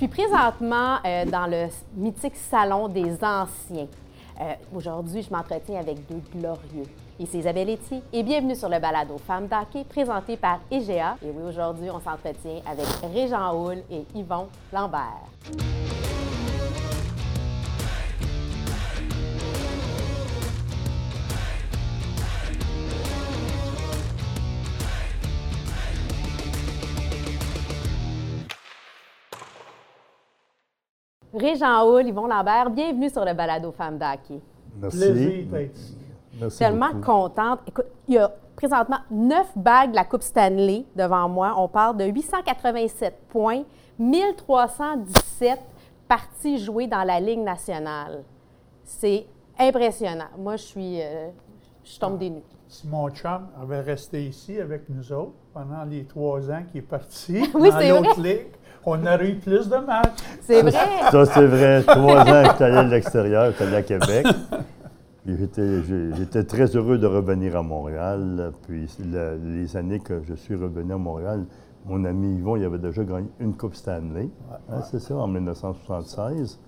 suis présentement euh, dans le mythique salon des anciens. Euh, Aujourd'hui, je m'entretiens avec deux glorieux. Ici Isabelle Etier et bienvenue sur le balado Femmes d'hockey présenté par IGA. Et oui, aujourd'hui, on s'entretient avec Régent Houle et Yvon Lambert. Régent Houle, Yvon Lambert, bienvenue sur le balado Femmes d'hockey. Merci. Plaisir d'être ici. Merci tellement beaucoup. contente. Écoute, il y a présentement neuf bagues de la Coupe Stanley devant moi. On parle de 887 points, 1317 parties jouées dans la Ligue nationale. C'est impressionnant. Moi, je suis. euh, je tombe des nues. Si mon chum avait resté ici avec nous autres pendant les trois ans qu'il est parti Oui, dans c'est l'autre ligue, on aurait eu plus de matchs. C'est vrai. Ça, c'est vrai. Trois ans que j'étais allé à l'extérieur, j'étais allé à Québec. J'étais, très heureux de revenir à Montréal. Puis le- les années que je suis revenu à Montréal, mon ami Yvon, il avait déjà gagné une Coupe Stanley. Hein, c'est ça, en 1976.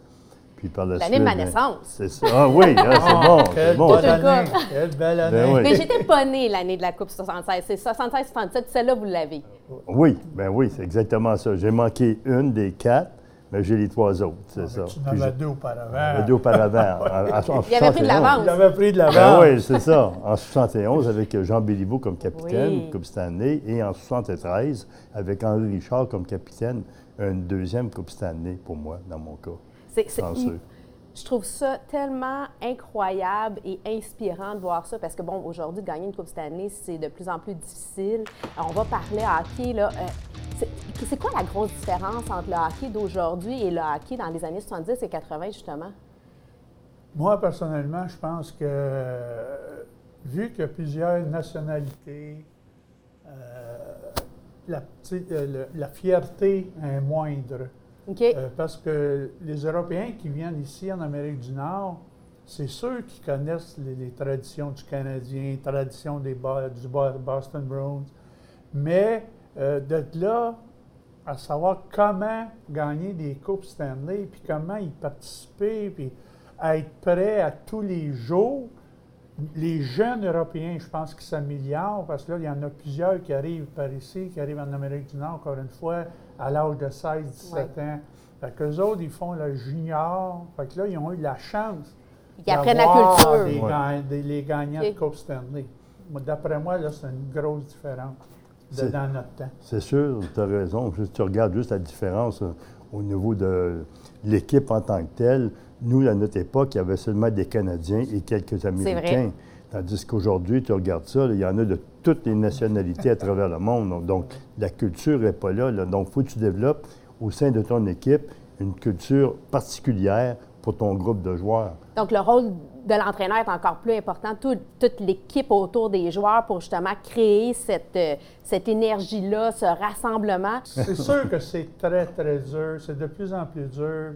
Puis par la L'année de ma ben, naissance. C'est ça. Ah oui, hein, c'est bon. Quelle bon. bonne C'est le année! Quelle belle année! Ben oui. Mais j'étais pas née l'année de la Coupe 76. C'est 76-77. Celle-là, vous l'avez. Oui, ben oui, c'est exactement ça. J'ai manqué une des quatre, mais j'ai les trois autres, c'est ça. Tu en Puis avais deux auparavant. j'avais deux auparavant. En- en- en Il avait pris de 71. l'avance. Il avait pris de Ben l'avance. oui, c'est ça. En 71, avec Jean Béliveau comme capitaine, Oui. Coupe Stanley, et en 73, avec Henri Richard comme capitaine, une deuxième Coupe Stanley pour moi, dans mon cas. C'est-. Je trouve ça tellement incroyable et inspirant de voir ça parce que, bon, aujourd'hui, gagner une Coupe Stanley, c'est de plus en plus difficile. On va parler hockey, là. Euh, c'est- quoi la grosse différence entre le hockey d'aujourd'hui et le hockey dans les années 70 et 80, justement? Moi, personnellement, je pense que, vu a plusieurs nationalités, euh, euh, la fierté est moindre. Euh, parce que les Européens qui viennent ici en Amérique du Nord, c'est ceux qui connaissent les, traditions du Canadien, traditions des, du Bo- Boston Bruins. Mais euh, de là à savoir comment gagner des Coupes Stanley, puis comment y participer, puis être prêt à tous les jours, les jeunes Européens, je pense qu'ils s'améliorent parce que là, il y en a plusieurs qui arrivent par ici, qui arrivent en Amérique du Nord, encore une fois, à l'âge de 16, 17 ans. Fait qu'eux autres, ils font le junior. Fait que là, ils ont eu la chance. Ils apprennent la d'avoir culture. Des Ouais. ga- des- les gagnants de Coupe Stanley. D'après moi, là, c'est une grosse différence de- dans notre temps. C'est sûr, tu as raison. Tu regardes juste la différence euh, au niveau de l'équipe en tant que telle. Nous, à notre époque, il y avait seulement des Canadiens et quelques Américains. Tandis qu'aujourd'hui, tu regardes ça, là, il y en a de toutes les nationalités à travers le monde. Donc, donc, la culture n'est pas là, là. Donc, il faut que tu développes au sein de ton équipe une culture particulière pour ton groupe de joueurs. Donc, le rôle de l'entraîneur est encore plus important, Tout- toute l'équipe autour des joueurs pour justement créer cette, euh, cette énergie-là, ce rassemblement. C'est sûr que c'est très, très dur. C'est de plus en plus dur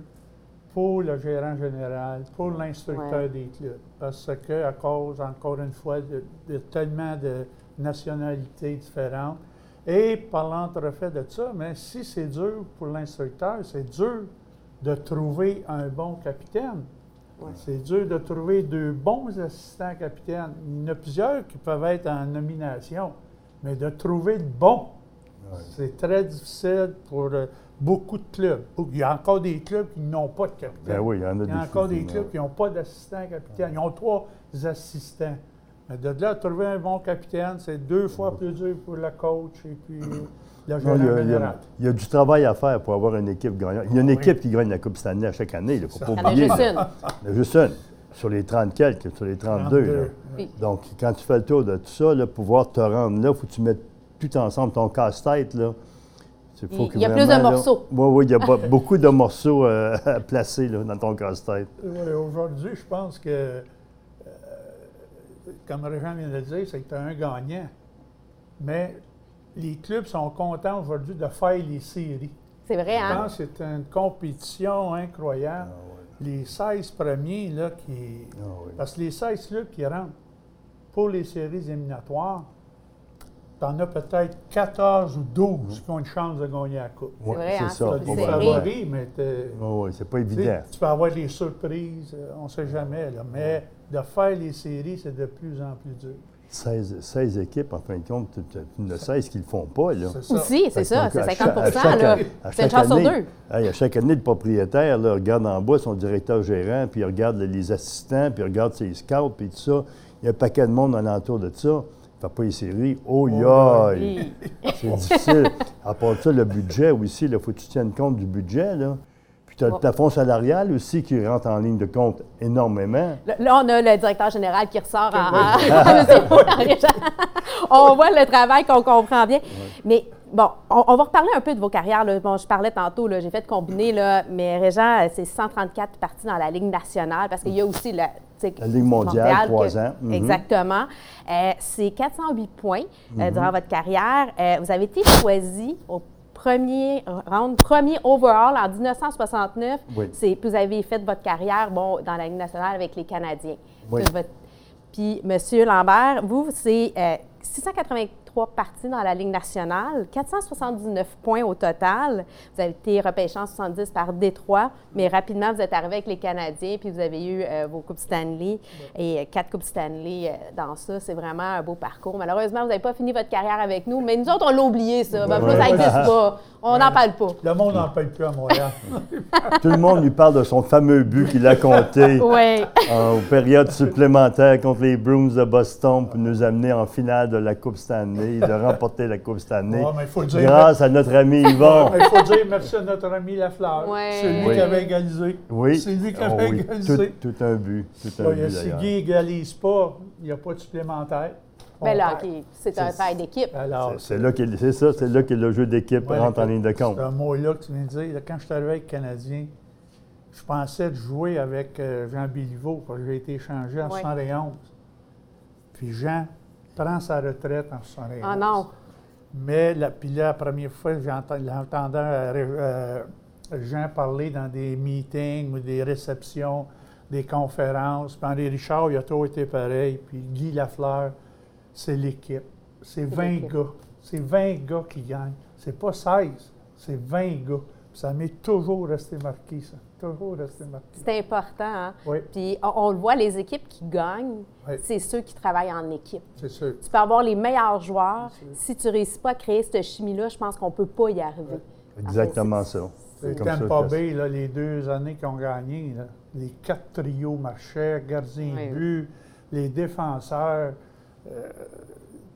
pour le gérant général, pour l'instructeur Ouais. des clubs. Parce que, à cause, encore une fois, de, de tellement de nationalités différentes. Et par l'entrefait de ça, mais si c'est dur pour l'instructeur, c'est dur de trouver un bon capitaine. Ouais. C'est dur de trouver deux bons assistants capitaines. Il y en a plusieurs qui peuvent être en nomination, mais de trouver de bons, c'est très difficile pour euh, beaucoup de clubs. Il y a encore des clubs qui n'ont pas de capitaine. Ben oui, il y en a Il y a des encore des clubs qui n'ont pas d'assistant capitaine. Ils ont trois assistants. Mais de là à trouver un bon capitaine, c'est deux fois plus dur pour le coach et puis le Non, gérant il, y a, il y a- général. il y a du travail à faire pour avoir une équipe gagnante. Il y a une Oui. équipe qui gagne la Coupe Stanley à chaque année, il ne faut pas Il y en a oublier. juste là. une. Il y en a juste une. Sur les 30 quelques, sur les 32. là. 32. Puis- Donc, quand tu fais le tour de tout ça, là, pour pouvoir te rendre là, il faut que tu mettes tout ensemble ton casse-tête. Là. Faut Il- y a plus de là- morceaux. Oui, oui, il y a pas- beaucoup de morceaux euh, à placer là, dans ton casse-tête. Oui, Aujourd'hui, je pense que, euh, comme Régent vient de le dire, c'est que tu as un gagnant. Mais les clubs sont contents aujourd'hui de faire les séries. C'est vrai, Je hein? pense que c'est une compétition incroyable. Les 16 premiers, là, qui. Ah oui. Parce que les 16 clubs qui rentrent pour les séries éliminatoires, tu en as peut-être 14 ou 12 qui ont une chance de gagner la Coupe. C'est vrai, c'est hein, ça. Des favoris, mais t'es- Oui, c'est pas évident. tu peux avoir des surprises, euh, on ne sait jamais. Là, mais de faire les séries, c'est de plus en plus dur. 16, 16 équipes, en fin de compte, tu ne 16 qui ne le font pas. Là. C'est ça. Aussi, c'est ça, c'est à 50 chaque- à chaque- là. à C'est une chaque chance sur année- deux. Hey, à chaque année, le propriétaire là, regarde en bas son directeur gérant, puis il regarde les assistants, puis il regarde ses scouts, puis tout ça. Il y a un paquet de monde alentour de ça. Il ne fait pas les séries. Oh! Oui. C'est difficile. À part ça, le budget aussi, il faut que tu tiennes compte du budget. Là. Puis tu as le plafond salarial aussi qui rentre en ligne de compte énormément. Là, on a le directeur général qui ressort en. on voit le travail qu'on comprend bien. Mais bon, on, on va reparler un peu de vos carrières. là. Bon, je parlais tantôt, j'ai fait combiner, là, mais Régent, euh, c'est 134 parties dans la Ligue nationale parce qu'il y a aussi la, La Ligue mondiale, trois ans. Mhm. Exactement. Euh, c'est 408 points euh, durant votre carrière. Euh, vous avez été choisi au premier round, premier overall en 1969. Oui. C'est, vous avez fait votre carrière bon, dans la Ligue nationale avec les Canadiens. Oui. Puis votre- Puis, M. Lambert, vous, c'est euh, 683 parties dans la Ligue nationale, 479 points au total. Vous avez été repêché en 70 par Détroit, mais rapidement, vous êtes arrivé avec les Canadiens, puis vous avez eu euh, vos Coupes Stanley et euh, quatre Coupes Stanley euh, dans ça. C'est vraiment un beau parcours. Malheureusement, vous n'avez pas fini votre carrière avec nous, mais nous autres, on l'a oublié, ça. Ben, Ouais. ça n'existe pas. On n'en parle pas. Le monde n'en paye plus à Montréal. Tout le monde lui parle de son fameux but qu'il a compté Oui. en période supplémentaire contre les Bruins de Boston pour nous amener en finale de la Coupe Stanley, de remporter la Coupe Stanley. Ouais, mais il faut le dire. grâce à notre ami Yvon. Il faut dire merci à notre ami Lafleur. Ouais. C'est lui Oui. qui avait égalisé. Oui. C'est lui qui Oh avait oui. égalisé. Tout, tout un but. Tout un Là, but, si. Guy égalise pas, il n'y a pas de supplémentaire. Mais On là, c'est un travail d'équipe. Alors, C'est- là ça, c'est là que le jeu d'équipe Ouais, rentre en ligne de compte. C'est un mot-là que tu viens de dire. Là, quand je suis arrivé avec le Canadien, je pensais de jouer avec euh, Jean Béliveau, parce que j'ai été échangé en Ouais. 71. Puis Jean prend sa retraite en 71. Ah non. Mais la, puis la première fois, j'entends- j'entendais euh, euh, Jean parler dans des meetings ou des réceptions, des conférences. Puis Henri Richard, il a toujours été pareil. Puis Guy Lafleur, c'est l'équipe. C'est 20 l'équipe. gars. C'est 20 gars qui gagnent. C'est pas 16, c'est 20 gars. Ça m'est toujours resté marqué, ça. Toujours resté marqué. C'est important. Hein? Oui, Puis on, on le voit, les équipes qui gagnent, Oui. c'est ceux qui travaillent en équipe. c'est sûr. Tu peux avoir les meilleurs joueurs. Si tu ne réussis pas à créer cette chimie-là, je pense qu'on ne peut pas y arriver. Exactement En fait, ça. C'est comme ça Tampa Bay, là, les deux années qu'ils ont gagné, là, les quatre trios marchaient, gardien Oui. de but, les défenseurs. Euh,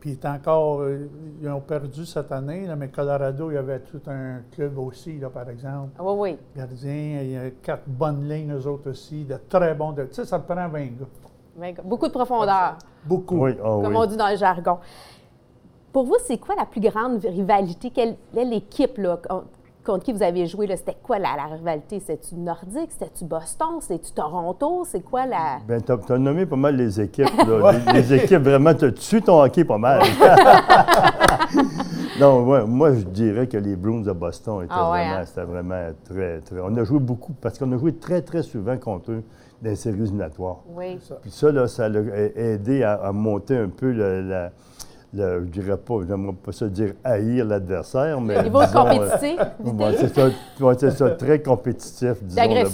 puis il est encore, euh, ils ont perdu cette année, là, mais Colorado, il y avait tout un club aussi, là, par exemple. Oui, oui. Gardien, il y a quatre bonnes lignes, eux autres aussi, de très bons. de- Tu sais, ça te prend 20 gars. Beaucoup de profondeur, Beaucoup. Oui, ah comme oui. on dit dans le jargon. Pour vous, c'est quoi la plus grande rivalité? Quelle est l'équipe là, contre qui vous avez joué? là? C'était quoi la, la rivalité? C'était-tu Nordique? C'était-tu Boston? C'était-tu Toronto? C'est quoi la... Ben, tu as, nommé pas mal les équipes. là. les, les équipes, vraiment, tu tué ton hockey pas mal. non, ouais, moi, je dirais que les Bruins de Boston étaient Ah ouais, vraiment, hein? c'était vraiment très, très. On a joué beaucoup, parce qu'on a joué très, très souvent contre eux dans les séries éliminatoires. Oui. Puis ça, là, ça l'a aidé à, à monter un peu le, la- le- je dirais pas, j'aimerais pas ça dire haïr l'adversaire, mais. Le niveau de disons, euh, compétitivité, ouais, c'est ça, ouais, c'est ça, très compétitif,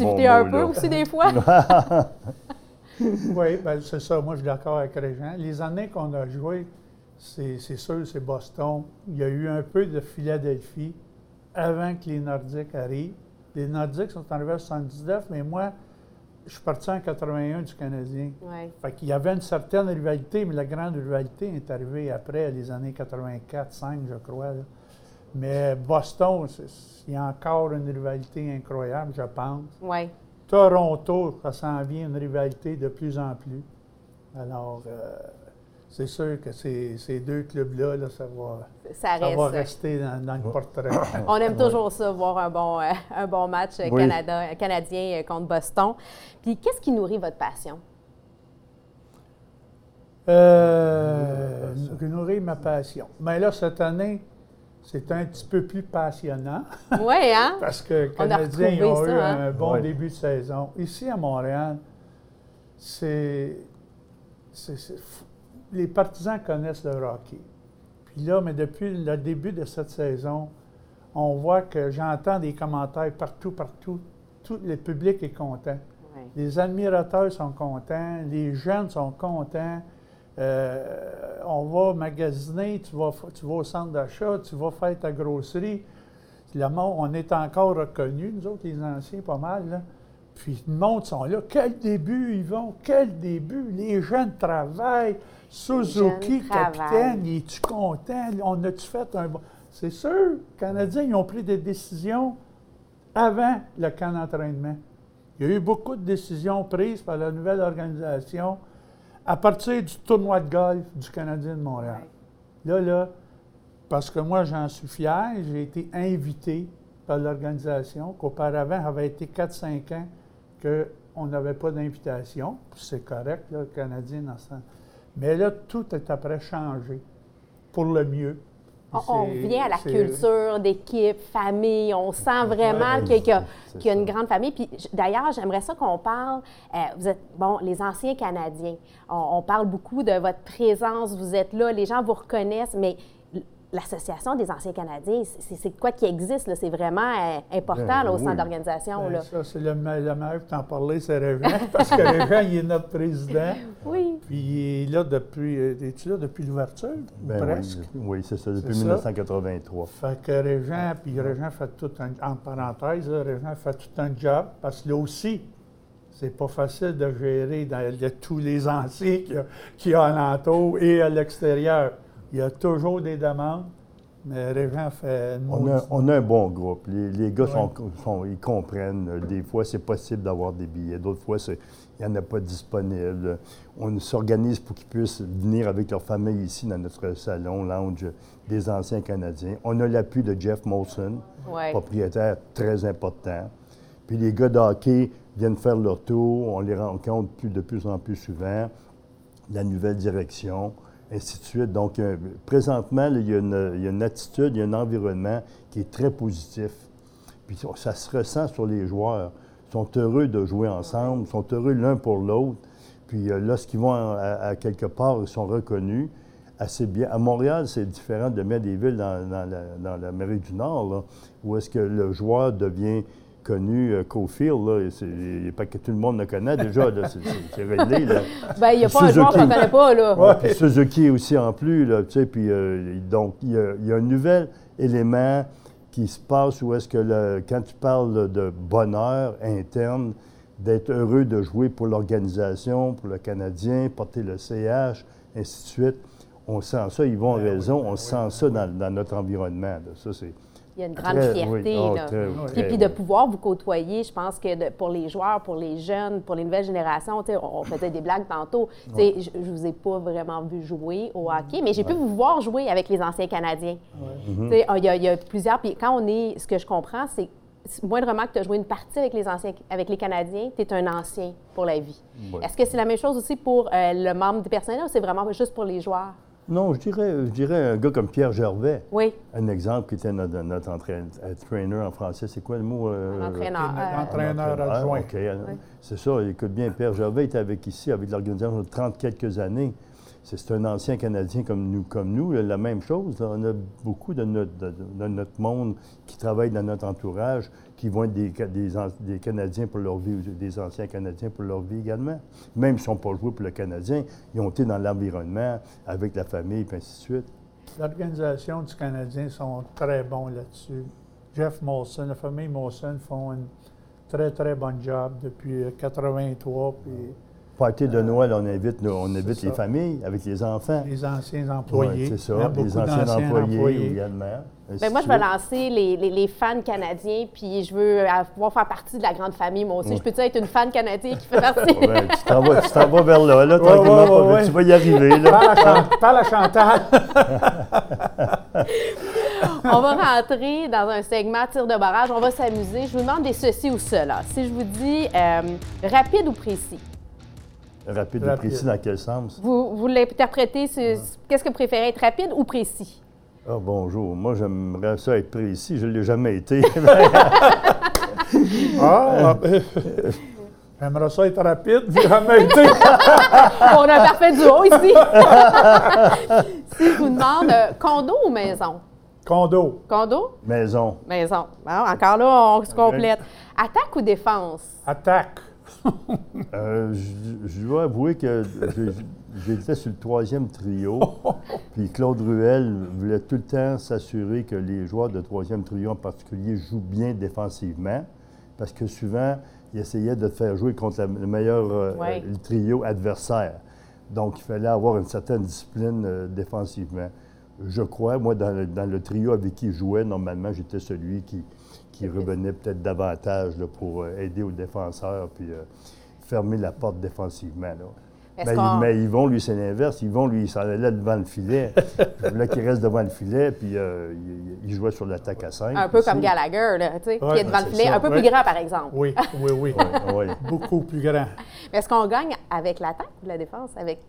bon un mot, peu là. aussi des fois. Oui, ben, c'est ça. Moi, je suis d'accord avec Régent. Les années qu'on a joué, c'est c'est sûr, c'est Boston. Il y a eu un peu de Philadelphie avant que les Nordiques arrivent. Les Nordiques sont arrivés en 79, mais moi, je suis parti en 81 du Canadien. Oui. Fait qu'il y avait une certaine rivalité, mais la grande rivalité est arrivée après, les années 84-5, je crois. là. Mais Boston, il y a encore une rivalité incroyable, je pense. Toronto, ça s'en vient une rivalité de plus en plus. Alors, euh, c'est sûr que ces, ces deux clubs-là, là, ça, va, Ça ça va reste. rester dans, dans le portrait. On aime toujours ça, voir un bon, euh, un bon match Oui. Canada, canadien euh, contre Boston. Puis, qu'est-ce qui nourrit votre passion? Euh, nourrir ma passion. Mais là, cette année, c'est un petit peu plus passionnant Oui, hein? parce que les On a Canadiens ont ça, eu hein? un bon début de saison. Ici, à Montréal, c'est. Les partisans connaissent le hockey. Puis là, mais depuis le début de cette saison, on voit que j'entends des commentaires partout, partout. Tout le public est content. Les admirateurs sont contents, les jeunes sont contents. Euh, on va magasiner, tu vas, tu vas au centre d'achat, tu vas faire ta grosserie. Le on est encore reconnus, nous autres, les anciens, pas mal. Là. Puis le monde sont là. Quel début, ils vont? Quel début? Les jeunes travaillent. Suzuki, capitaine, es-tu content? On a-tu fait un bon. C'est sûr, les Canadiens, ils ont pris des décisions avant le camp d'entraînement. Il y a eu beaucoup de décisions prises par la nouvelle organisation à partir du tournoi de golf du Canadien de Montréal. Là, là, parce que moi, j'en suis fier, j'ai été invité par l'organisation, qu'auparavant, avait été 4-5 ans qu'on n'avait pas d'invitation. C'est correct, là, le Canadien dans ce Mais là, tout est après changé pour le mieux. On, vient à la culture d'équipe, famille. On sent vraiment qu'il y, a une grande famille. Puis d'ailleurs, j'aimerais ça qu'on parle. Euh, vous êtes, bon, les anciens Canadiens. On, on, parle beaucoup de votre présence. Vous êtes là, les gens vous reconnaissent, mais l'Association des anciens Canadiens, c'est quoi qui existe? C'est vraiment euh, important au centre d'organisation. Ben, ça, c'est le, le meilleur pour t'en parler, c'est Régent, parce que Régent, il est notre président. Oui. Puis il est là depuis. Euh, es-tu là depuis l'ouverture? Ben presque? Oui, c'est ça, depuis 1983. Fait que Régent, puis Régent fait tout un. En parenthèse, Régent fait tout un job, parce que là aussi, c'est pas facile de gérer dans, tous les anciens qu'il y a, a et à l'extérieur. Il y a toujours des demandes, mais Régent fait une on a, on a un bon groupe. Les, gars sont, ils comprennent. Des fois, c'est possible d'avoir des billets. D'autres fois, il n'y en a pas disponible. On s'organise pour qu'ils puissent venir avec leur famille ici dans notre salon, lounge des anciens Canadiens. On a l'appui de Jeff Molson, propriétaire très important. Puis les gars de hockey viennent faire leur tour. On les rencontre de plus en plus souvent. La nouvelle direction Donc, euh, présentement, il, y a une, attitude, il y a un environnement qui est très positif. Puis ça se ressent sur les joueurs. Ils sont heureux de jouer ensemble, ils sont heureux l'un pour l'autre. Puis euh, lorsqu'ils vont à, quelque part, ils sont reconnus assez bien. À Montréal, c'est différent de mettre des villes dans, dans l'Amérique du Nord, où est-ce que le joueur devient connu euh, Cofield, là, c'est pas que tout le monde le connaît déjà, c'est réglé. Là. Ben, il n'y a pas un joueur qu'on ne connaît pas, là. puis Suzuki aussi en plus, là, tu sais, puis euh, donc, il y, a un nouvel élément qui se passe où est-ce que, le, quand tu parles de bonheur interne, d'être heureux de jouer pour l'organisation, pour le Canadien, porter le CH, ainsi de suite, on sent ça, ils vont en ben raison, on sent ça dans, dans notre environnement. Ça, c'est il y a une grande fierté. Oh, là. puis, puis, de pouvoir vous côtoyer, je pense que pour les joueurs, pour les jeunes, pour les nouvelles générations, on, on faisait des blagues tantôt. Je ne vous ai pas vraiment vu jouer au hockey, mais j'ai pu vous voir jouer avec les anciens Canadiens. Il y, y, a plusieurs. Puis quand on est, ce que je comprends, c'est moindrement que tu as joué une partie avec les anciens, avec les Canadiens, tu es un ancien pour la vie. Est-ce que c'est la même chose aussi pour euh, le membre du personnel ou c'est vraiment juste pour les joueurs? Non, je dirais, je dirais un gars comme Pierre Gervais. Oui. Un exemple qui était notre, notre entraîneur en français. C'est quoi le mot? Euh, entraîneur. Euh, entraîneur adjoint. OK. C'est ça. Écoute bien, Pierre Gervais était avec ici, avec l'organisation de 30 quelques années. C'est un ancien Canadien comme nous, comme nous la même chose. On a beaucoup de notre, de notre monde qui travaille dans notre entourage qui vont être des, des, Canadiens pour leur vie, des anciens Canadiens pour leur vie également. Même s'ils n'ont pas joué pour le Canadien, ils ont été dans l'environnement, avec la famille, et ainsi de suite. L'organisation du Canadien sont très bons là-dessus. Jeff Molson, la famille Molson font un très, très bon job depuis 83. Puis Party de Noël, on invite, on invite les familles avec les enfants. Les anciens employés. c'est ça, les anciens employés, également. Moi, je vais lancer les, les, fans canadiens, puis je veux pouvoir faire partie de la grande famille, moi aussi. Je peux-tu être une fan canadienne qui fait partie? ben, tu t'en vas, vers là, là, tranquillement. tu vas y arriver. Là. Parle à Chantal. on va rentrer dans un segment tir de barrage. On va s'amuser. Je vous demande des ceci ou cela. Si je vous dis euh, rapide ou précis? Rapide, ou précis dans quel sens? Vous, vous l'interprétez, qu'est-ce que vous préférez, être rapide ou précis? Ah, bonjour. Moi, j'aimerais ça être précis. Je ne l'ai jamais été. ah, j'aimerais ça être rapide. Je l'ai jamais été. On a un parfait duo ici. Si je vous demande euh, condo ou maison? Condo. Condo? Maison. Maison. Bon, encore là, on se complète. Attaque ou défense? Attaque. Euh, je, je dois avouer que j'étais sur le troisième trio. Puis Claude Ruel voulait tout le temps s'assurer que les joueurs de troisième trio en particulier jouent bien défensivement. Parce que souvent, il essayait de te faire jouer contre la- le meilleur euh, Ouais. euh, le trio adversaire. Donc, il fallait avoir une certaine discipline euh, défensivement. Je crois, moi, dans le, dans le trio avec qui je jouais, normalement, j'étais celui qui, qui revenait peut-être davantage là, pour euh, aider aux défenseurs puis euh, fermer la porte défensivement. Là. Est-ce Mais, mais Yvon, lui, c'est l'inverse. Yvon, lui, il s'en allait devant le filet. il voulait qu'il reste devant le filet, puis euh, il, il jouait sur l'attaque à 5. Un peu comme Gallagher, là, tu sais, qui est devant le filet, ça, un peu ouais. plus grand, par exemple. Oui, oui, oui. Oui, Beaucoup plus grand. Mais Est-ce qu'on gagne avec l'attaque ou la défense? Avec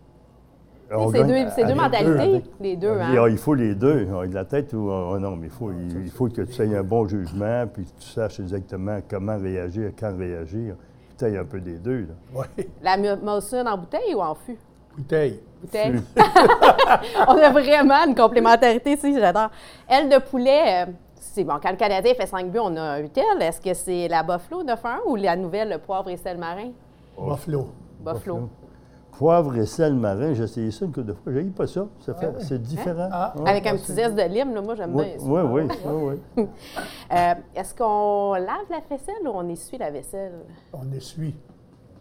On ces gagne deux, deux mentalités, les deux, hein? Ah, il faut les deux. Ah, de la tête ou ah, non, mais il faut, il, il faut que tu aies un bon jugement, puis que tu saches exactement comment réagir, quand réagir. Tu aies un peu des deux. Là. Oui. La Molson en bouteille ou en fût? Bouteille. Bouteille. On a vraiment une complémentarité ici, j'adore. Aile de poulet, euh, c'est bon, quand le Canadien fait 5 buts, on a un tel. Est-ce que c'est la Buffalo 9-1 ou la nouvelle le poivre et sel marin? Buffalo. Buffalo. Poivre et sel marin, j'ai essayé ça une couple de fois. J'ai pas ça. ça fait, C'est différent. Ah. Ouais. Avec un petit zeste de lime, là, moi j'aime Oui, bien ça. oui, oui, oui, oui. Euh, Est-ce qu'on lave la vaisselle ou on essuie la vaisselle? On essuie.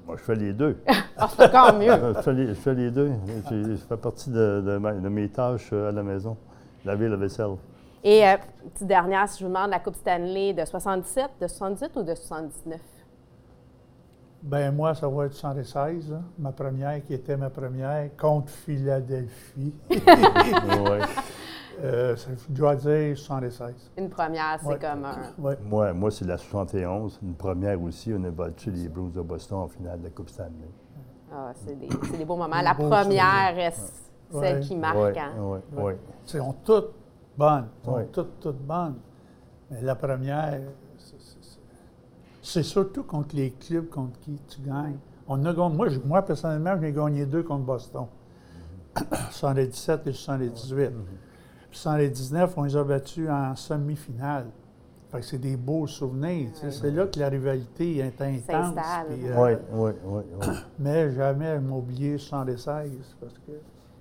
Moi, je fais les deux. Ah, c'est encore mieux. je, fais les, je fais les deux. Ça fait partie de, de ma- de mes tâches euh, à la maison. Laver la vaisselle. Et euh, petite dernière, si je vous demande la Coupe Stanley de 77, de 78 ou de 79? Ben moi, ça va être 76, hein, ma première, qui était ma première, contre Philadelphie. Ouais. Euh, ça- je dois dire 76. Une première, c'est Ouais. comme un. Ouais. Moi, moi c'est la 71. Une première aussi. On a battu les Blues de Boston en finale de la Coupe Stanley. Ah, c'est des, c'est des beaux moments. La première Ouais. celle qui marque. Oui, hein? oui, Ouais. oui. Ils sont toutes bonnes. Ils sont Ouais. toutes, toutes bonnes. Mais la première, c'est surtout contre les clubs contre qui tu gagnes. On a gagné- moi, je- moi, personnellement, j'ai gagné deux contre Boston. 77 et 78. Puis 79, on les a battus en semi-finale. Fait que c'est des beaux souvenirs. C'est là que la rivalité est intense. Puis, euh, Oui, oui, oui, mais jamais m'oublier 76 parce que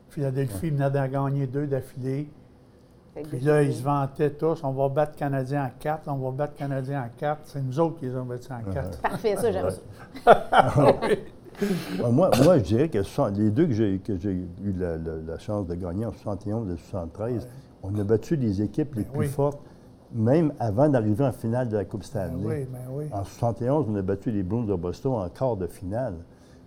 Philadelphie venait d'en gagner deux d'affilée. Puis là, ils se vantaient tous, on va battre Canadiens en quatre, on va battre Canadiens en quatre. C'est nous autres qui les ont battus en quatre. Parfait, ça, j'aime Ouais. ça. Moi, moi, je dirais que les deux que j'ai, eu la, la- la chance de gagner en 71 et 73, on a battu les équipes les plus oui. fortes, même avant d'arriver en finale de la Coupe Ben Stanley. oui, ben oui. En 71, on a battu les Bruins de Boston en quart de finale.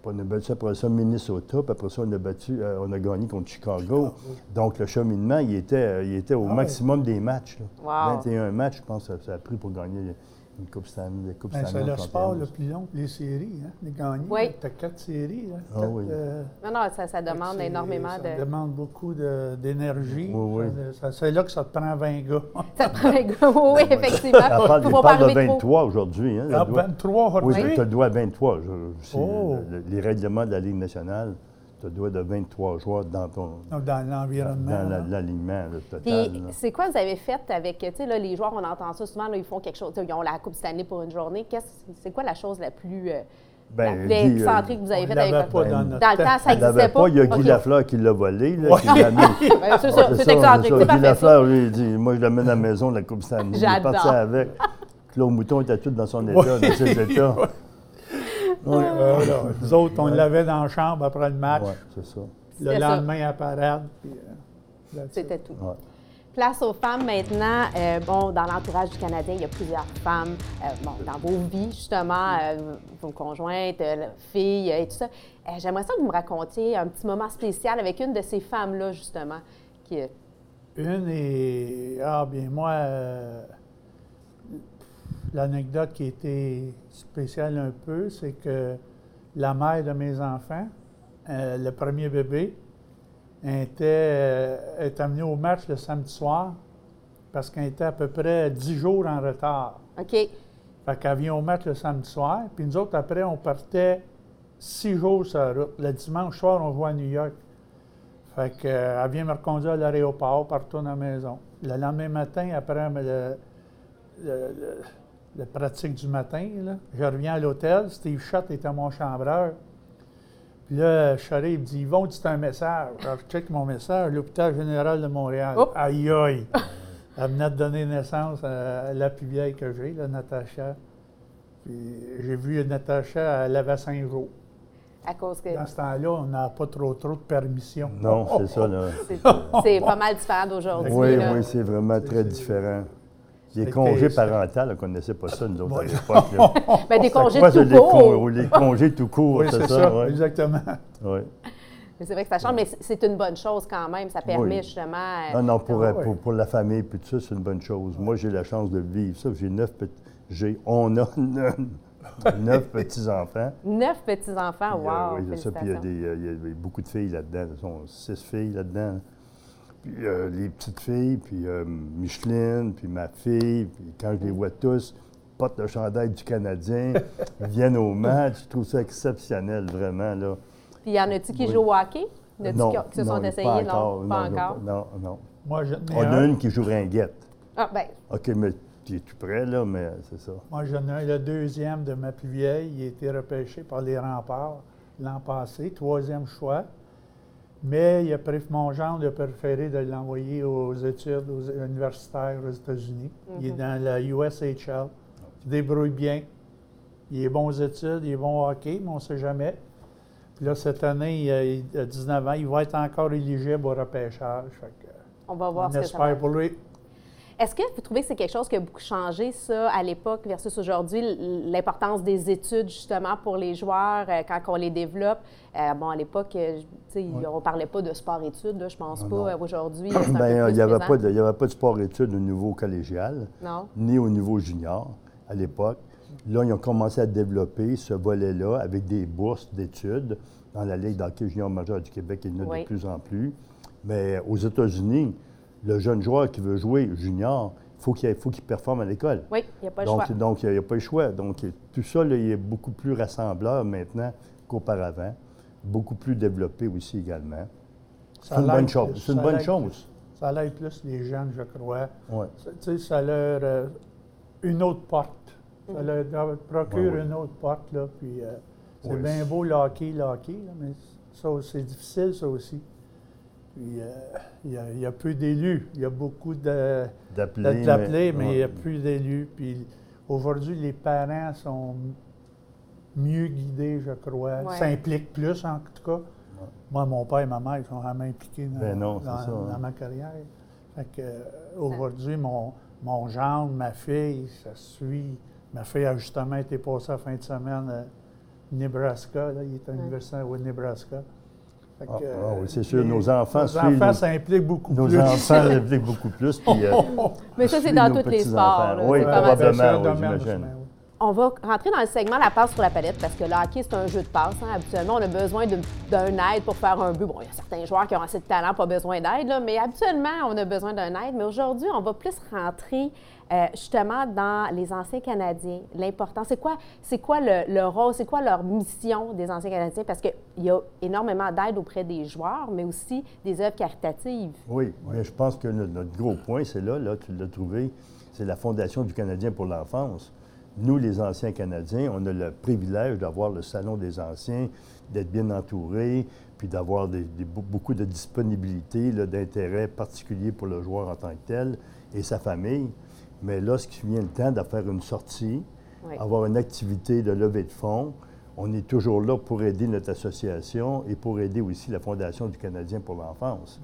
Puis on a battu après ça Minnesota, puis après ça, on a battu, euh, on a gagné contre Chicago. Donc le cheminement, il était, euh, il était au Ah ouais. maximum des matchs. là. Wow. 21 matchs, je pense, que ça a pris pour gagner une Coupe Stanley. Coupe Ben, c'est le sport 71. le plus long les séries, hein, les gagnés. Oui. Tu as quatre séries. Hein, Ah Quatre, oui. euh, Non, non, ça, ça demande énormément ça de. demande beaucoup de- d'énergie. Oui, oui. Ça- ça- c'est là que ça te prend 20 gars. Ça te prend un gars. Oui, effectivement. Elle parle, il parle de arriver trop. 23 aujourd'hui. Hein, le Ah, doigt- 23 Oui, aujourd'hui? tu as le droit à 23. Je- c'est Oh. le- les règlements de la Ligue nationale, le droit de 23 joueurs dans ton Dans dans l'environnement. là. l'alignement total. Puis, c'est quoi vous avez fait avec, tu sais, là, les joueurs, on entend ça souvent, là, ils font quelque chose, tu sais, ils ont la Coupe Stanley pour une journée. Qu'est-ce, c'est quoi la chose la plus, euh, Ben, la plus Guy, euh, excentrique que vous avez faite avec pas dans Ben, notre Dans le temps, ça n'existait pas. pas, il y a Guy. Lafleur qui l'a volé. Là, Ouais. qui l'a. Ben, c'est ça, c'est excentrique. C'est Guy. Lafleur, lui, il dit Moi, je l'amène à la maison, la Coupe Stanley. Il est parti avec. Claude Mouton était tout dans son état, dans ses états. Ouais, Euh, là, nous autres, on l'avait dans la chambre après le match. Ouais, c'est ça. Le C'était ça. lendemain à parade. puis, euh, that's it. C'était tout. Ouais. Place aux femmes maintenant. Euh, bon, dans l'entourage du Canadien, il y a plusieurs femmes. euh, bon, dans vos vies, justement, euh, vos conjointes, euh, filles euh, et tout ça. Euh, J'aimerais ça que vous me racontiez un petit moment spécial avec une de ces femmes-là, justement. Qui, euh, Une est. Ah, bien, moi, euh, l'anecdote qui était spéciale un peu, c'est que la mère de mes enfants, euh, le premier bébé, était, euh, est amenée au match le samedi soir parce qu'elle était à peu près 10 jours en retard. OK. Fait qu'elle vient au match le samedi soir. Puis nous autres, après, on partait six jours sur la route. Le dimanche soir, on jouait à New York. Fait que, euh, elle vient me reconduire à l'aéroport, partout à la maison. Le lendemain matin, après le, le, pratique du matin, je reviens à l'hôtel. Steve Schott était mon chambreur. Puis là, Charé, il me dit Yvon, c'est un message. Alors, je check mon message, l'hôpital général de Montréal. Aïe, aïe. Elle venait de donner naissance à la plus vieille que j'ai, la Natacha. Puis j'ai vu Natacha, elle avait cinq jours. À cause que... Dans ce temps-là, on n'a pas trop, trop de permission. Non, c'est ça. Là. C'est pas mal différent d'aujourd'hui. Oui, oui, c'est vraiment très différent. Les congés parentaux, on ne connaissait pas ça, nous autres, à l'époque. Mais des congés tout court. Les congés tout court, c'est ça. exactement. Oui. Mais c'est vrai que ça change, mais c'est une bonne chose quand même. Ça permet justement. Euh, non, non, pour, pour, pour, la famille puis tout ça, c'est une bonne chose. Moi, j'ai la chance de vivre ça. J'ai neuf petits. J'ai, on a neuf, petits-enfants. Neuf petits-enfants, wow! oui, ça. Puis il y, a des, il y, a beaucoup de filles là-dedans. Il y a six filles là-dedans. Puis euh, les petites filles, puis euh, Micheline, puis ma fille. Puis quand je les vois tous, potes de chandail du Canadien, viennent au match. Je trouve ça exceptionnel, vraiment, là. Puis y en a-tu qui jouent au hockey? Y non, qui, se sont essayés? Pas encore. Non, pas encore? Non, non. Moi, je On a une qui joue ringuette. Ah, bien. OK, mais tu es tout prêt, là, mais c'est ça. Moi, j'en ai un, le deuxième de ma plus vieille. Il a été repêché par les remparts l'an passé, troisième choix. Mais il a mon genre a préféré de l'envoyer aux études universitaires aux États-Unis. Il est mhm. dans la USHL. Il se débrouille bien. Il est bon aux études, il est bon au hockey, mais on ne sait jamais. Puis là, cette année, il a 19 ans, il va être encore éligible au repêchage. on va voir on ce que ça pour lui. Est-ce que vous trouvez que c'est quelque chose qui a beaucoup changé, ça, à l'époque versus aujourd'hui, l'importance des études, justement, pour les joueurs, euh, quand on les développe? Euh, bon, à l'époque, euh, on ne parlait pas de sport-études, je pense pas. Aujourd'hui, ben, il n'y avait, pas de, avait pas de sport-études au niveau collégial, ni au niveau junior à l'époque. Là, ils ont commencé à développer ce volet-là avec des bourses d'études dans la Ligue d'hockey junior majeur du Québec. Il y en a de plus en plus. Mais aux États-Unis, le jeune joueur qui veut jouer junior, faut il faut qu'il performe à l'école. Oui, il n'y a pas le choix. Donc, il n'y a, pas le choix. Donc, tout ça, il est beaucoup plus rassembleur maintenant qu'auparavant, beaucoup plus développé aussi également. C'est une bonne chose. C'est une bonne chose. Ça aide plus les jeunes, je crois. Ouais. Tu sais, ça leur... Euh, une autre porte. Ça mm-hmm. leur procure une autre porte, là. Puis, euh, c'est bien beau le hockey, le hockey, mais ça, c'est difficile, ça aussi. Euh, il y, a peu d'élus. Il y a beaucoup d'appelés, mais, il n'y a plus d'élus. Puis aujourd'hui, les parents sont mieux guidés, je crois, s'impliquent plus en tout cas. Moi, mon père et ma mère sont vraiment impliqués dans, ben hein. ma carrière. Fait que, euh, aujourd'hui, mon, mon gendre, ma fille, ça suit. Ma fille a justement été passée la fin de semaine à Nebraska. Là, il est à l'université au Nebraska. Ah, ah oui, c'est sûr. Nos enfants nos enfants s'impliquent beaucoup plus. Nos enfants s'impliquent beaucoup plus. Puis, euh, Mais ça, c'est dans tous les sports. oui, probablement, oui, j'imagine. On va rentrer dans le segment La passe sur la palette parce que le hockey, c'est un jeu de passe. Hein. Habituellement, on a besoin d'un aide pour faire un but. Bon, il y a certains joueurs qui ont assez de talent, pas besoin d'aide, mais habituellement, on a besoin d'un aide. Mais aujourd'hui, on va plus rentrer euh, justement dans les anciens Canadiens. L'important, c'est quoi, c'est quoi le, rôle, c'est quoi leur mission des anciens Canadiens? Parce qu'il y a énormément d'aide auprès des joueurs, mais aussi des œuvres caritatives. Oui, mais je pense que notre, gros point, c'est là, là, tu l'as trouvé, c'est la Fondation du Canadien pour l'enfance nous, les anciens Canadiens, on a le privilège d'avoir le Salon des anciens, d'être bien entourés, puis d'avoir beaucoup de disponibilité, d'intérêt particulier pour le joueur en tant que tel et sa famille. Mais lorsqu'il vient le temps de faire une sortie, avoir une activité de levée de fonds, on est toujours là pour aider notre association et pour aider aussi la Fondation du Canadien pour l'enfance.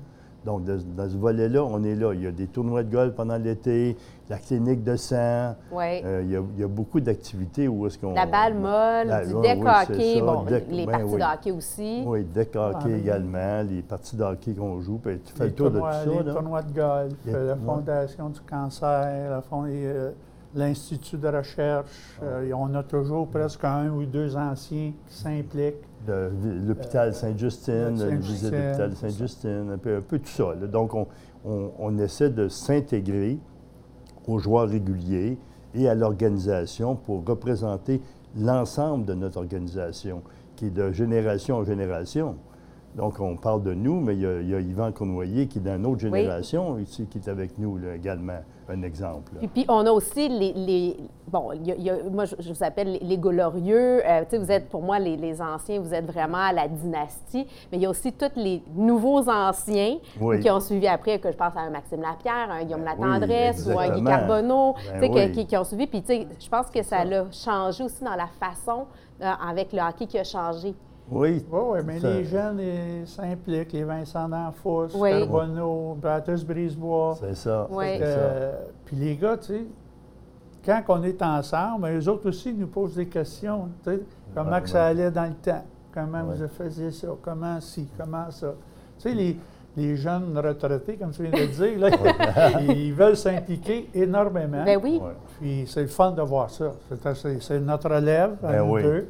Donc, dans ce volet-là, on est là. Il y a des tournois de golf pendant l'été, la clinique de sang. Euh, il, y a, beaucoup d'activités où est-ce qu'on... La balle molle, du deck hockey, bon, les ben parties de hockey aussi. Oui, deck hockey ah, également, les parties de hockey qu'on joue. Puis tu fais le tour de tout ça. Les tournois de golf, la Fondation du cancer, la euh, l'Institut de recherche. Euh, on a toujours presque un ou deux anciens qui s'impliquent l'hôpital Sainte-Justine, la visite de l'hôpital Sainte-Justine, un peu, tout ça. Donc, on, essaie de s'intégrer aux joueurs réguliers et à l'organisation pour représenter l'ensemble de notre organisation, qui est de génération en génération. Donc, on parle de nous, mais il y a, Yvan Cournoyer qui est d'une autre génération ici, qui est avec nous également, un exemple. Et puis, on a aussi les. bon, moi, je, vous appelle les, glorieux. Euh, tu sais, vous êtes, pour moi, les, anciens, vous êtes vraiment à la dynastie. Mais il y a aussi tous les nouveaux anciens qui ont suivi après, que je pense à un Maxime Lapierre, un Guillaume Latendresse ou un Guy Carbonneau, ben sais, qui, ont suivi. Puis, tu sais, je pense que ça a changé aussi dans la façon, euh, avec le hockey qui a changé. Oui. Oui, mais les jeunes s'impliquent, les Vincent d'Anfos, oui. Carbonneau, Batters Brisebois. C'est ça. Oui. puis les gars, tu sais, quand on est ensemble, eux autres aussi nous posent des questions. Tu sais, comment que ça allait dans le temps? Comment vous faisiez ça? Comment ci? Comment ça? Tu sais, les, les jeunes retraités, comme tu viens de dire, là, ils veulent s'impliquer énormément. Ben oui. Puis c'est le fun de voir ça. C'est notre élève, ben un peu.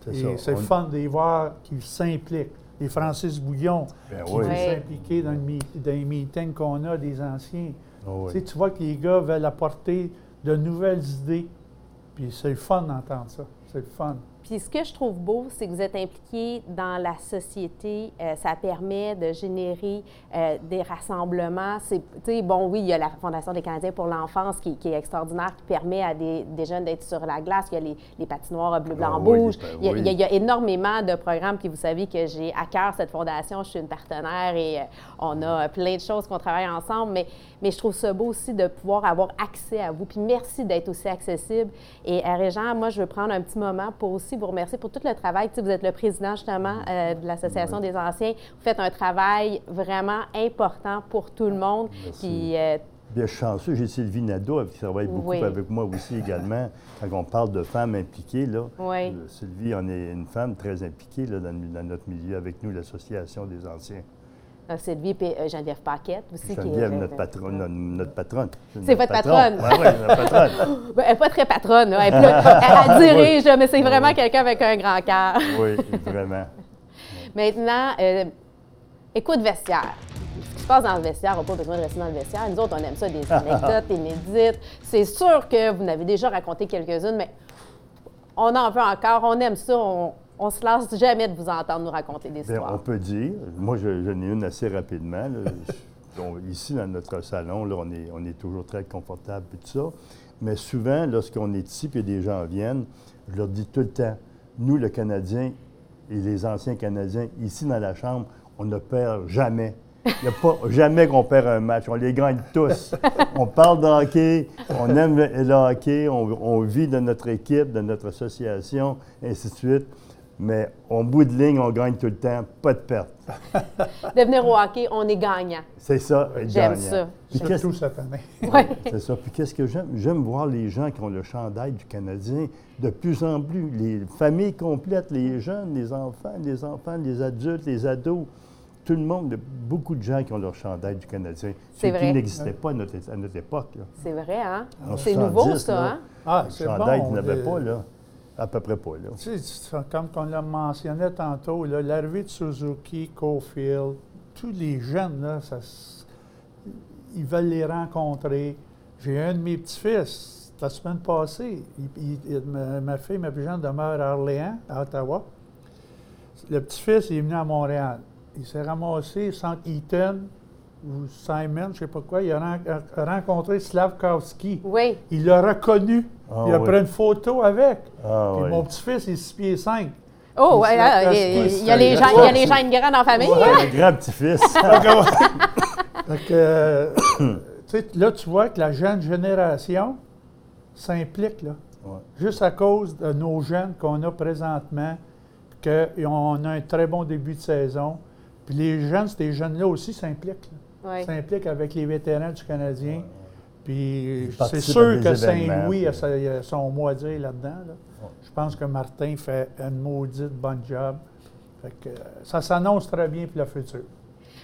C'est le fun de les voir qu'ils s'impliquent. Les Francis Bouillon, ben qui veulent s'impliquer dans, les meetings qu'on a des anciens. Ah tu, vois que les gars veulent apporter de nouvelles idées. Puis c'est le fun d'entendre ça. C'est le fun. Puis ce que je trouve beau, c'est que vous êtes impliqué dans la société. Euh, ça permet de générer euh, des rassemblements. C'est, bon, oui, il y a la Fondation des Canadiens pour l'enfance qui, est extraordinaire, qui permet à des, jeunes d'être sur la glace. Il y a les, les patinoires bleu, blanc, ah rouge. il, y a, énormément de programmes. Puis vous savez que j'ai à cœur cette fondation. Je suis une partenaire et euh, on a plein de choses qu'on travaille ensemble. Mais, mais je trouve ça beau aussi de pouvoir avoir accès à vous. Puis merci d'être aussi accessible. Et moi, je veux prendre un petit moment pour aussi vous remercier pour tout le travail. vous êtes le président justement euh, de l'Association des anciens. Vous faites un travail vraiment important pour tout le monde. Puis, euh, Bien chanceux, j'ai Sylvie Nadeau qui travaille beaucoup avec moi aussi également. Quand on parle de femmes impliquées, là, euh, Sylvie, on est une femme très impliquée là, dans, notre milieu avec nous, l'Association des anciens. Sylvie et Geneviève Paquette aussi. Geneviève, qui est, notre, patronne, notre, patronne. C'est votre patronne? Oui, oui, notre patronne. Ben, elle n'est pas très patronne. Elle, elle, dirige, mais c'est vraiment quelqu'un avec un grand cœur. oui, vraiment. Maintenant, euh, écoute vestiaire. Ce qui se passe dans le vestiaire, on n'a pas besoin de rester dans le vestiaire. Nous autres, on aime ça, des anecdotes inédites. C'est sûr que vous n'avez déjà raconté quelques-unes, mais on en veut encore. On aime ça. On, on se lasse jamais de vous entendre nous raconter des histoires. on peut dire. Moi, je, ai une assez rapidement. ici, dans notre salon, là, on, est, on est toujours très confortable et tout ça. Mais souvent, lorsqu'on est ici et des gens viennent, je leur dis tout le temps, nous, le Canadien et les anciens Canadiens, ici dans la Chambre, on ne perd jamais. Il n'y a pas jamais qu'on perd un match. On les gagne tous. on parle de hockey, on aime le, hockey, on, on, vit de notre équipe, de notre association, et ainsi de suite mais en bout de ligne, on gagne tout le temps, pas de perte. Devenir au hockey, on est gagnant. C'est ça, J'aime ça. Surtout cette année. Oui. C'est ça. Puis qu'est-ce que j'aime? J'aime voir les gens qui ont le chandail du Canadien de plus en plus. Les familles complètes, les jeunes, les enfants, les enfants, les adultes, les ados. Tout le monde, beaucoup de gens qui ont leur chandail du Canadien. C'est vrai. qui n'existait pas à notre, époque. C'est vrai, hein? C'est nouveau, ça, hein? Ah, c'est bon. Le chandail qu'on n'avait pas, là. À peu près pas, là. Tu sais, comme on l'a mentionné tantôt, l'arrivée de Suzuki, Cofield, tous les jeunes, là, ça, ils veulent les rencontrer. J'ai un de mes petits-fils, la semaine passée, ma, fille, ma plus jeune, demeure à Orléans, à Ottawa. Le petit-fils, il est venu à Montréal. Il s'est ramassé sans Eaton, ou Simon, je ne sais pas quoi, il a rencontré Slavkovski. Oui. Il l'a reconnu. Ah il a pris une photo avec. Ah Puis mon petit-fils, il est 6 pieds 5. Oh, ouais, il, il, y a les gens, il y a les gens de grands dans la famille. Ouais, hein? un grand petit-fils. euh, là, tu vois que la jeune génération s'implique, là. Juste à cause de nos jeunes qu'on a présentement, qu'on a un très bon début de saison. Puis les jeunes, ces jeunes-là aussi s'impliquent. S'impliquent avec les vétérans du Canadien. Puis c'est sûr que Saint-Louis a, son mot à dire là-dedans. Je pense que Martin fait un maudite bonne job. ça s'annonce très bien pour le futur.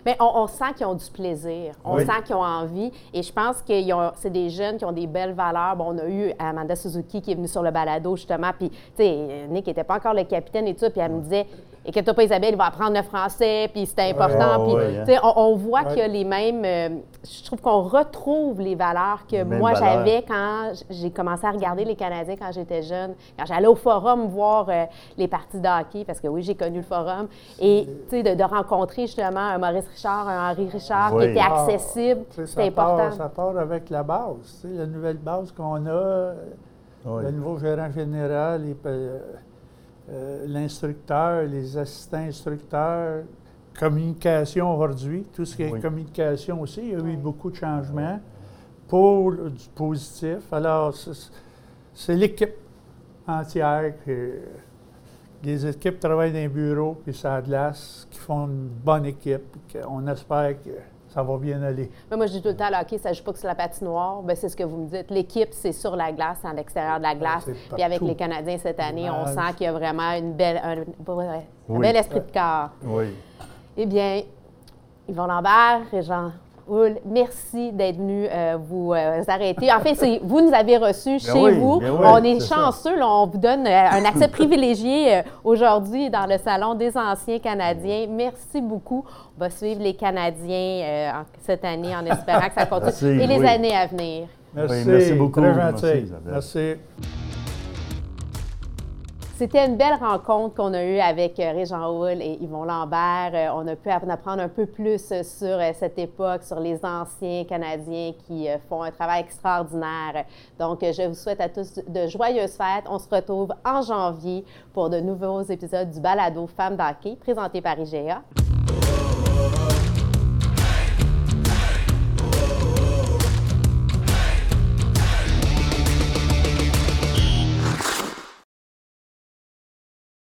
Mais on, sent qu'ils ont du plaisir. On sent qu'ils ont envie. Et je pense que c'est des jeunes qui ont des belles valeurs. Bon, on a eu Amanda Suzuki qui est venue sur le balado, justement. Puis, tu sais, Nick n'était pas encore le capitaine et tout. Puis elle me disait et pas Isabelle, il va apprendre le français, puis c'est important. puis, hein. on, voit qu'il y a les mêmes. Euh, je trouve qu'on retrouve les valeurs que moi j'avais quand j'ai commencé à regarder les Canadiens quand j'étais jeune. Quand j'allais au forum voir euh, les parties de hockey, parce que oui, j'ai connu le forum, et de, de, rencontrer justement un Maurice Richard, un Henri Richard qui était ah, accessible, c'est important. ça part avec la base, la nouvelle base qu'on a, le nouveau gérant général. Euh, l'instructeur, les assistants instructeurs, communication aujourd'hui, tout ce qui est communication aussi, il y a eu beaucoup de changements pour du positif. Alors, c'est l'équipe entière que les équipes travaillent dans les bureaux, puis ça glace, qui font une bonne équipe. On espère que ça va bien aller. Mais moi, je dis tout le temps, le hockey, ça ne joue pas que sur la patinoire. Bien, c'est ce que vous me dites. L'équipe, c'est sur la glace, à l'extérieur de la glace. Puis avec les Canadiens cette année, on sent qu'il y a vraiment une belle, un, bel esprit de corps. Oui. Eh bien, Yvon Lambert, Régent merci d'être venu euh, vous euh, arrêter. En fait, vous nous avez reçus ben chez vous. Ben on est, chanceux. on vous donne euh, un accès privilégié aujourd'hui dans le Salon des anciens Canadiens. Merci beaucoup. On va suivre les Canadiens cette année en espérant que ça continue et les années à venir. Merci, merci beaucoup. Très gentil. merci. C'était une belle rencontre qu'on a eue avec euh, Régent Hull et Yvon Lambert. Euh, on a pu apprendre un peu plus sur euh, cette époque, sur les anciens Canadiens qui font un travail extraordinaire. Donc, je vous souhaite à tous de joyeuses fêtes. On se retrouve en janvier pour de nouveaux épisodes du balado Femmes d'hockey présenté par IGA.